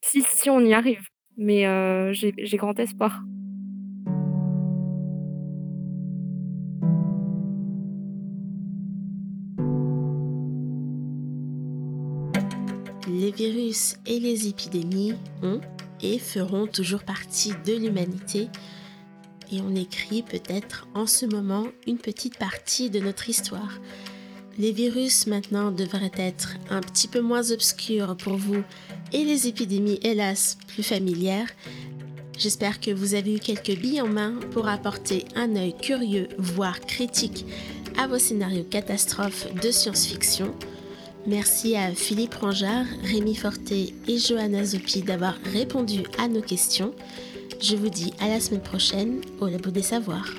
Si, on y arrive, mais j'ai grand espoir. Les virus et les épidémies ont et feront toujours partie de l'humanité. Et on écrit peut-être en ce moment une petite partie de notre histoire. Les virus maintenant devraient être un petit peu moins obscurs pour vous et les épidémies hélas plus familières. J'espère que vous avez eu quelques billes en main pour apporter un œil curieux, voire critique, à vos scénarios catastrophes de science-fiction. Merci à Philippe Rangard, Rémi Forté et Johanna Zopi d'avoir répondu à nos questions. Je vous dis à la semaine prochaine au Labo des Savoirs.